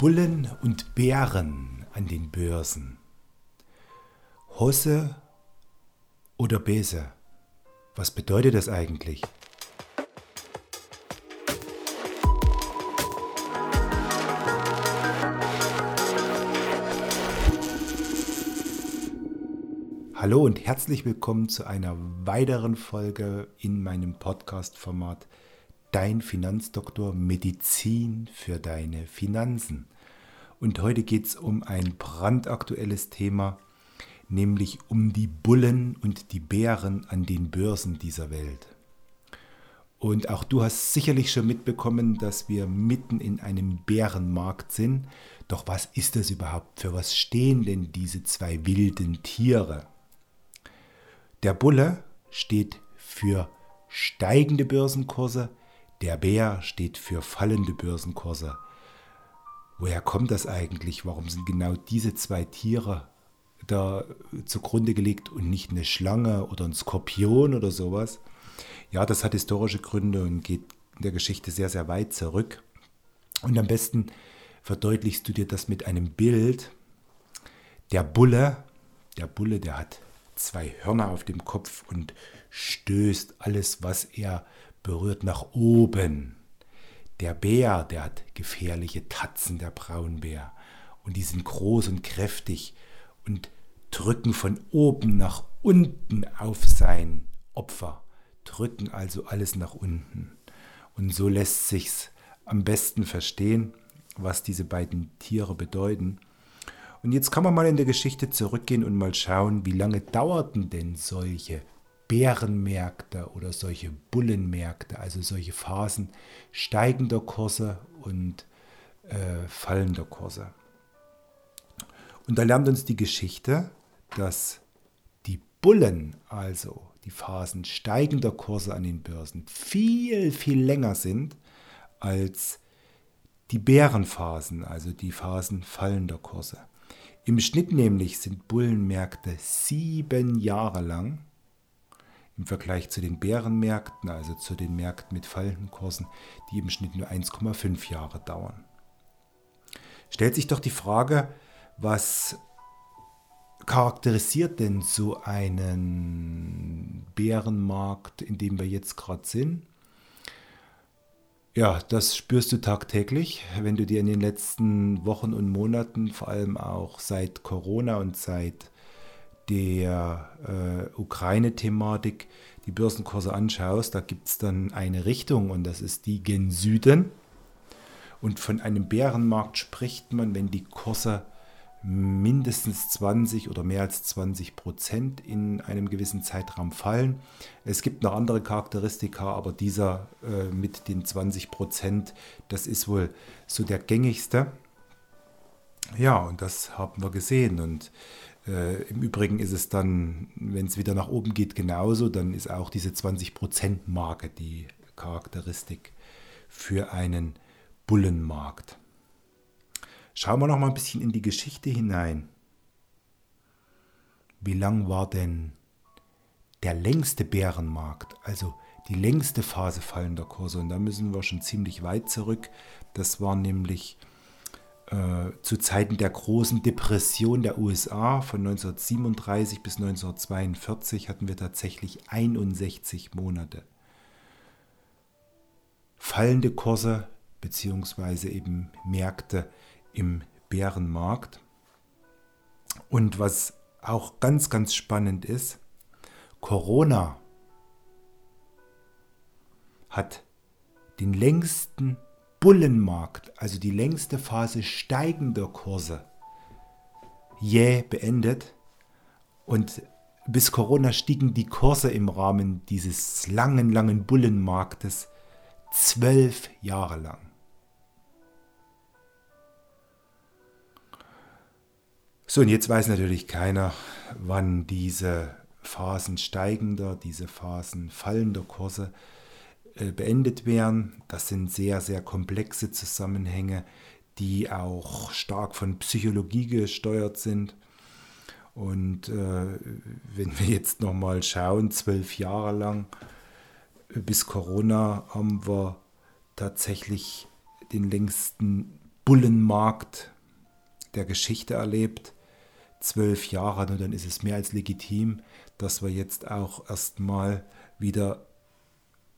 Bullen und Bären an den Börsen. Hosse oder Bese? Was bedeutet das eigentlich? Hallo und herzlich willkommen zu einer weiteren Folge in meinem Podcast-Format Dein Finanzdoktor Medizin für deine Finanzen. Und heute geht es um ein brandaktuelles Thema, nämlich um die Bullen und die Bären an den Börsen dieser Welt. Und auch du hast sicherlich schon mitbekommen, dass wir mitten in einem Bärenmarkt sind. Doch was ist das überhaupt? Für was stehen denn diese zwei wilden Tiere? Der Bulle steht für steigende Börsenkurse, der Bär steht für fallende Börsenkurse. Woher kommt das eigentlich? Warum sind genau diese zwei Tiere da zugrunde gelegt und nicht eine Schlange oder ein Skorpion oder sowas? Ja, das hat historische Gründe und geht in der Geschichte sehr, sehr weit zurück. Und am besten verdeutlichst du dir das mit einem Bild. Der Bulle, der Bulle, der hat zwei Hörner auf dem Kopf und stößt alles, was er berührt nach oben. Der Bär, der hat gefährliche Tatzen, der Braunbär. Und die sind groß und kräftig und drücken von oben nach unten auf sein Opfer, drücken also alles nach unten. Und so lässt sich's am besten verstehen, was diese beiden Tiere bedeuten. Und jetzt kann man mal in der Geschichte zurückgehen und mal schauen, wie lange dauerten denn solche Bärenmärkte oder solche Bullenmärkte, also solche Phasen steigender Kurse und äh, fallender Kurse. Und da lernt uns die Geschichte, dass die Bullen, also die Phasen steigender Kurse an den Börsen, viel, viel länger sind als die Bärenphasen, also die Phasen fallender Kurse. Im Schnitt nämlich sind Bullenmärkte sieben Jahre lang im Vergleich zu den Bärenmärkten, also zu den Märkten mit fallenden Kursen, die im Schnitt nur 1,5 Jahre dauern. Stellt sich doch die Frage, was charakterisiert denn so einen Bärenmarkt, in dem wir jetzt gerade sind? Ja, das spürst du tagtäglich, wenn du dir in den letzten Wochen und Monaten, vor allem auch seit Corona und seit der äh, Ukraine-Thematik die Börsenkurse anschaust, da gibt es dann eine Richtung und das ist die gen Süden. Und von einem Bärenmarkt spricht man, wenn die Kurse mindestens 20 oder mehr als 20 Prozent in einem gewissen Zeitraum fallen. Es gibt noch andere Charakteristika, aber dieser äh, mit den 20 Prozent, das ist wohl so der gängigste. Ja, und das haben wir gesehen. Und äh, Im Übrigen ist es dann, wenn es wieder nach oben geht, genauso. Dann ist auch diese 20%-Marke die Charakteristik für einen Bullenmarkt. Schauen wir noch mal ein bisschen in die Geschichte hinein. Wie lang war denn der längste Bärenmarkt, also die längste Phase fallender Kurse? Und da müssen wir schon ziemlich weit zurück. Das war nämlich zu Zeiten der großen Depression der USA von 1937 bis 1942 hatten wir tatsächlich 61 Monate. Fallende Kurse beziehungsweise eben Märkte im Bärenmarkt. Und was auch ganz, ganz spannend ist, Corona hat den längsten Bullenmarkt, also die längste Phase steigender Kurse, jäh beendet. Und bis Corona stiegen die Kurse im Rahmen dieses langen, langen Bullenmarktes zwölf Jahre lang. So, und jetzt weiß natürlich keiner, wann diese Phasen steigender, diese Phasen fallender Kurse beendet werden. Das sind sehr, sehr komplexe Zusammenhänge, die auch stark von Psychologie gesteuert sind. Und äh, wenn wir jetzt nochmal schauen, zwölf Jahre lang bis Corona haben wir tatsächlich den längsten Bullenmarkt der Geschichte erlebt. Zwölf Jahre, und dann ist es mehr als legitim, dass wir jetzt auch erstmal wieder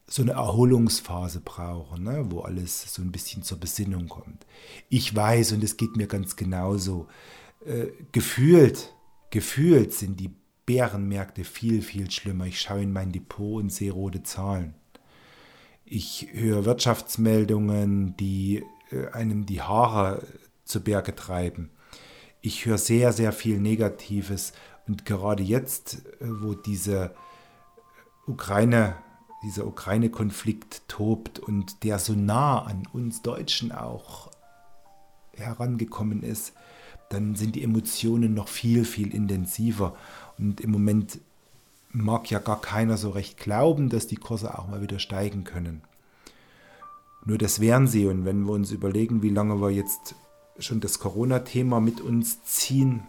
so eine Erholungsphase brauchen, ne, wo alles so ein bisschen zur Besinnung kommt. Ich weiß, und es geht mir ganz genauso, äh, gefühlt, gefühlt sind die Bärenmärkte viel, viel schlimmer. Ich schaue in mein Depot und sehe rote Zahlen. Ich höre Wirtschaftsmeldungen, die äh, einem die Haare zu Berge treiben. Ich höre sehr, sehr viel Negatives. Und gerade jetzt, äh, wo diese Ukraine, dieser Ukraine-Konflikt tobt und der so nah an uns Deutschen auch herangekommen ist, dann sind die Emotionen noch viel, viel intensiver. Und im Moment mag ja gar keiner so recht glauben, dass die Kurse auch mal wieder steigen können. Nur das wären sie. Und wenn wir uns überlegen, wie lange wir jetzt schon das Corona-Thema mit uns ziehen,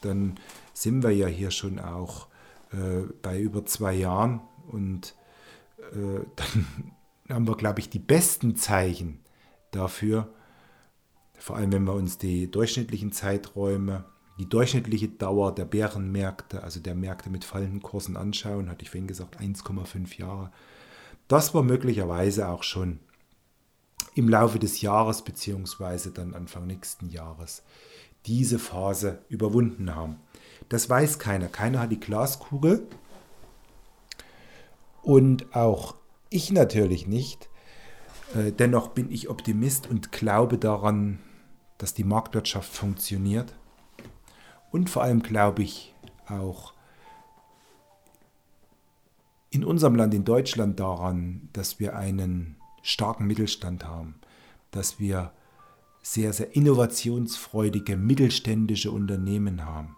dann sind wir ja hier schon auch äh, bei über zwei Jahren. Und dann haben wir, glaube ich, die besten Zeichen dafür, vor allem wenn wir uns die durchschnittlichen Zeiträume, die durchschnittliche Dauer der Bärenmärkte, also der Märkte mit fallenden Kursen anschauen, hatte ich vorhin gesagt, 1,5 Jahre, dass wir möglicherweise auch schon im Laufe des Jahres beziehungsweise dann Anfang nächsten Jahres diese Phase überwunden haben. Das weiß keiner. Keiner hat die Glaskugel. Und auch ich natürlich nicht. Äh, dennoch bin ich Optimist und glaube daran, dass die Marktwirtschaft funktioniert. Und vor allem glaube ich auch in unserem Land, in Deutschland, daran, dass wir einen starken Mittelstand haben, dass wir sehr, sehr innovationsfreudige mittelständische Unternehmen haben,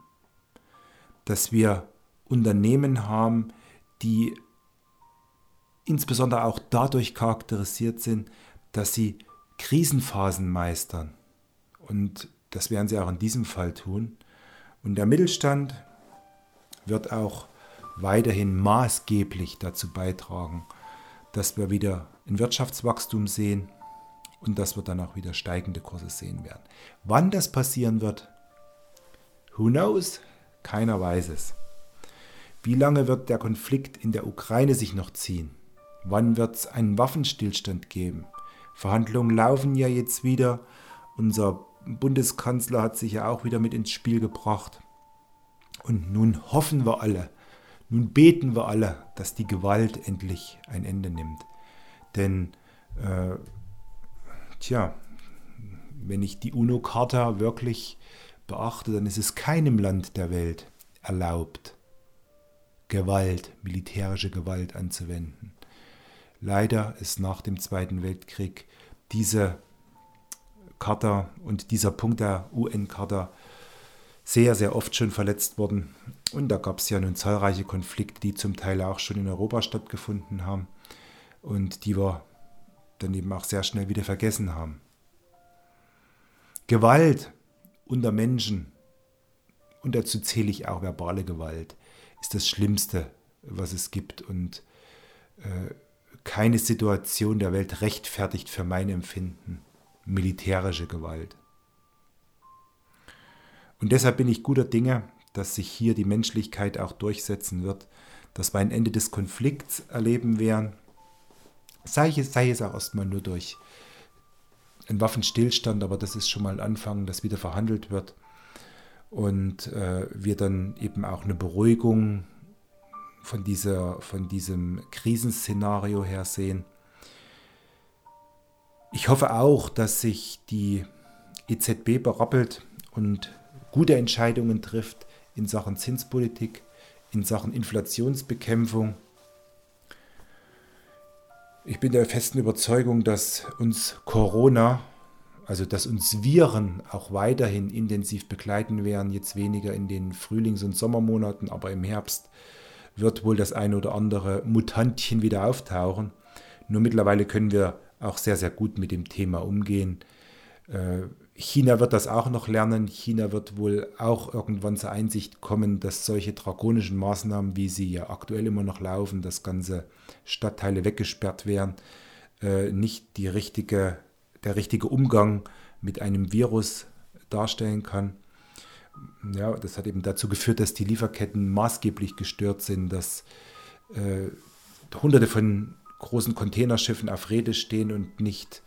dass wir Unternehmen haben, die insbesondere auch dadurch charakterisiert sind, dass sie Krisenphasen meistern und das werden sie auch in diesem Fall tun. Und der Mittelstand wird auch weiterhin maßgeblich dazu beitragen, dass wir wieder ein Wirtschaftswachstum sehen und dass wir dann auch wieder steigende Kurse sehen werden. Wann das passieren wird, who knows? Keiner weiß es. Wie lange wird der Konflikt in der Ukraine sich noch ziehen? Wann wird es einen Waffenstillstand geben? Verhandlungen laufen ja jetzt wieder. Unser Bundeskanzler hat sich ja auch wieder mit ins Spiel gebracht. Und nun hoffen wir alle, nun beten wir alle, dass die Gewalt endlich ein Ende nimmt. Denn, äh, tja, wenn ich die UNO-Charta wirklich beachte, dann ist es keinem Land der Welt erlaubt, Gewalt, militärische Gewalt anzuwenden. Leider ist nach dem Zweiten Weltkrieg diese Charta und dieser Punkt der UN-Charta sehr, sehr oft schon verletzt worden. Und da gab es ja nun zahlreiche Konflikte, die zum Teil auch schon in Europa stattgefunden haben und die wir dann eben auch sehr schnell wieder vergessen haben. Gewalt unter Menschen, und dazu zähle ich auch verbale Gewalt, ist das Schlimmste, was es gibt. Und äh, keine Situation der Welt rechtfertigt für mein Empfinden militärische Gewalt. Und deshalb bin ich guter Dinge, dass sich hier die Menschlichkeit auch durchsetzen wird, dass wir ein Ende des Konflikts erleben werden, sei es, sei es auch erstmal nur durch einen Waffenstillstand, aber das ist schon mal ein Anfang, dass wieder verhandelt wird und äh, wir dann eben auch eine Beruhigung von, dieser, von diesem Krisenszenario her sehen. Ich hoffe auch, dass sich die EZB berappelt und gute Entscheidungen trifft in Sachen Zinspolitik, in Sachen Inflationsbekämpfung. Ich bin der festen Überzeugung, dass uns Corona, also dass uns Viren auch weiterhin intensiv begleiten werden, jetzt weniger in den Frühlings- und Sommermonaten, aber im Herbst wird wohl das eine oder andere Mutantchen wieder auftauchen. Nur mittlerweile können wir auch sehr, sehr gut mit dem Thema umgehen. Äh, China wird das auch noch lernen. China wird wohl auch irgendwann zur Einsicht kommen, dass solche drakonischen Maßnahmen, wie sie ja aktuell immer noch laufen, dass ganze Stadtteile weggesperrt werden, äh, nicht die richtige, der richtige Umgang mit einem Virus darstellen kann. Ja, das hat eben dazu geführt, dass die Lieferketten maßgeblich gestört sind, dass äh, hunderte von großen Containerschiffen auf Rede stehen und nicht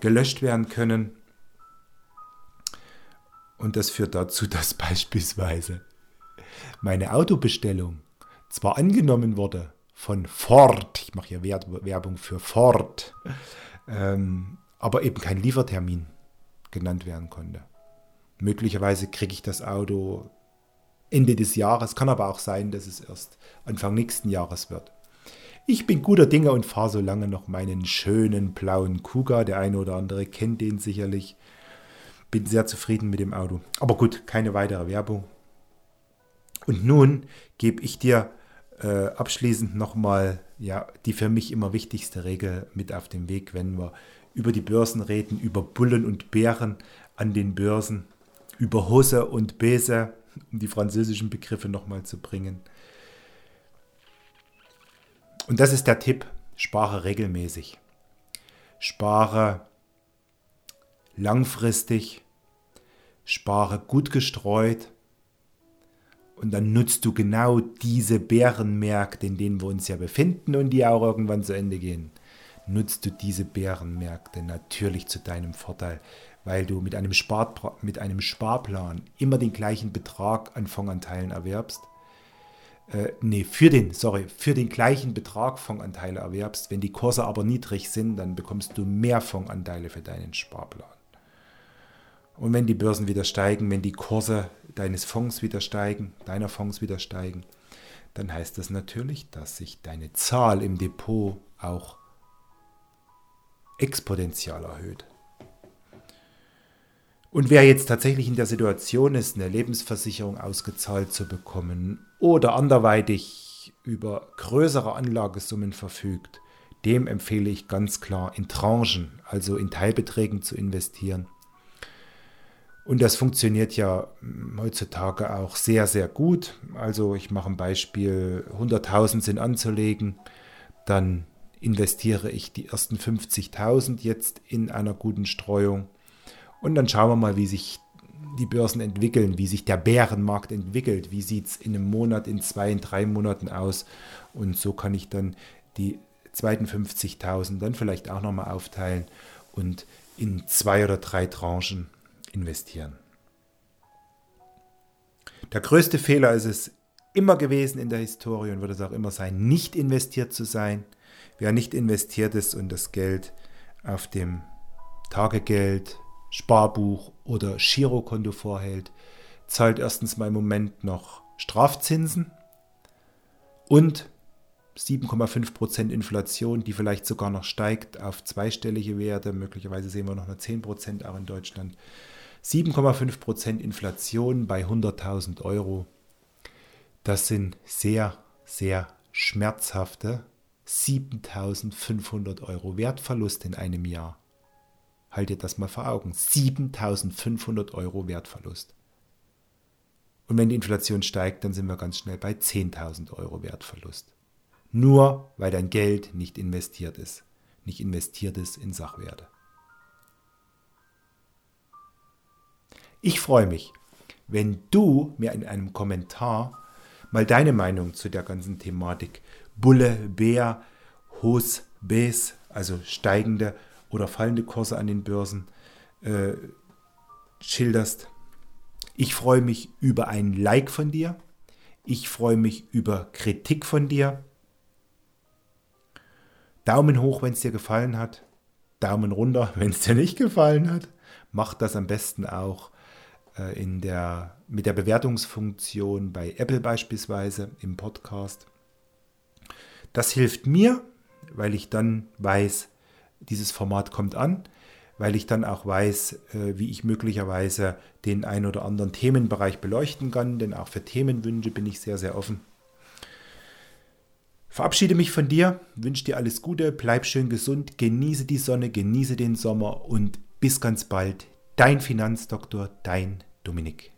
gelöscht werden können. Und das führt dazu, dass beispielsweise meine Autobestellung zwar angenommen wurde von Ford, ich mache hier Werbung für Ford, ähm, aber eben kein Liefertermin genannt werden konnte. Möglicherweise kriege ich das Auto Ende des Jahres, kann aber auch sein, dass es erst Anfang nächsten Jahres wird. Ich bin guter Dinge und fahre so lange noch meinen schönen blauen Kuga. Der eine oder andere kennt den sicherlich. Bin sehr zufrieden mit dem Auto. Aber gut, keine weitere Werbung. Und nun gebe ich dir äh, abschließend nochmal ja, die für mich immer wichtigste Regel mit auf den Weg, wenn wir über die Börsen reden, über Bullen und Bären an den Börsen, über Hose und Bese, um die französischen Begriffe nochmal zu bringen. Und das ist der Tipp, spare regelmäßig. Spare langfristig, spare gut gestreut und dann nutzt du genau diese Bärenmärkte, in denen wir uns ja befinden und die auch irgendwann zu Ende gehen. Nutzt du diese Bärenmärkte natürlich zu deinem Vorteil, weil du mit einem, mit einem Sparplan immer den gleichen Betrag an Fondanteilen erwerbst. Äh, nee, für den, sorry, für den gleichen Betrag Fondanteile erwerbst. Wenn die Kurse aber niedrig sind, dann bekommst du mehr Fondanteile für deinen Sparplan. Und wenn die Börsen wieder steigen, wenn die Kurse deines Fonds wieder steigen, deiner Fonds wieder steigen, dann heißt das natürlich, dass sich deine Zahl im Depot auch exponentiell erhöht. Und wer jetzt tatsächlich in der Situation ist, eine Lebensversicherung ausgezahlt zu bekommen oder anderweitig über größere Anlagesummen verfügt, dem empfehle ich ganz klar in Tranchen, also in Teilbeträgen zu investieren und das funktioniert ja hm, heutzutage auch sehr, sehr gut. Also ich mache ein Beispiel, 100.000 sind anzulegen, dann investiere ich die ersten 50.000 jetzt in einer guten Streuung und dann schauen wir mal, wie sich die Börsen entwickeln, wie sich der Bärenmarkt entwickelt, wie sieht es in einem Monat, in zwei, in drei Monaten aus und so kann ich dann die zweiten 50.000 dann vielleicht auch nochmal aufteilen und in zwei oder drei Tranchen investieren. Der größte Fehler ist es immer gewesen in der Historie und wird es auch immer sein, nicht investiert zu sein. Wer nicht investiert ist und das Geld auf dem Tagegeld, Sparbuch oder Girokonto vorhält, zahlt erstens mal im Moment noch Strafzinsen und 7,5% Inflation, die vielleicht sogar noch steigt auf zweistellige Werte. Möglicherweise sehen wir noch eine 10% auch in Deutschland. 7,5% Inflation bei 100.000 Euro. Das sind sehr, sehr schmerzhafte 7.500 Euro Wertverlust in einem Jahr. Haltet das mal vor Augen. 7.500 Euro Wertverlust. Und wenn die Inflation steigt, dann sind wir ganz schnell bei 10.000 Euro Wertverlust. Nur weil dein Geld nicht investiert ist. Nicht investiert ist in Sachwerte. Ich freue mich, wenn du mir in einem Kommentar mal deine Meinung zu der ganzen Thematik Bulle, Bär, Hos, Bes, also steigende oder fallende Kurse an den Börsen äh, schilderst. Ich freue mich über ein Like von dir. Ich freue mich über Kritik von dir. Daumen hoch, wenn es dir gefallen hat. Daumen runter, wenn es dir nicht gefallen hat. Mach das am besten auch äh, in der, mit der Bewertungsfunktion bei Apple beispielsweise im Podcast. Das hilft mir, weil ich dann weiß, dieses Format kommt an, weil ich dann auch weiß, äh, wie ich möglicherweise den einen oder anderen Themenbereich beleuchten kann, denn auch für Themenwünsche bin ich sehr, sehr offen. Verabschiede mich von dir, wünsche dir alles Gute, bleib schön gesund, genieße die Sonne, genieße den Sommer und bis ganz bald. Dein Finanzdoktor, dein Dominik.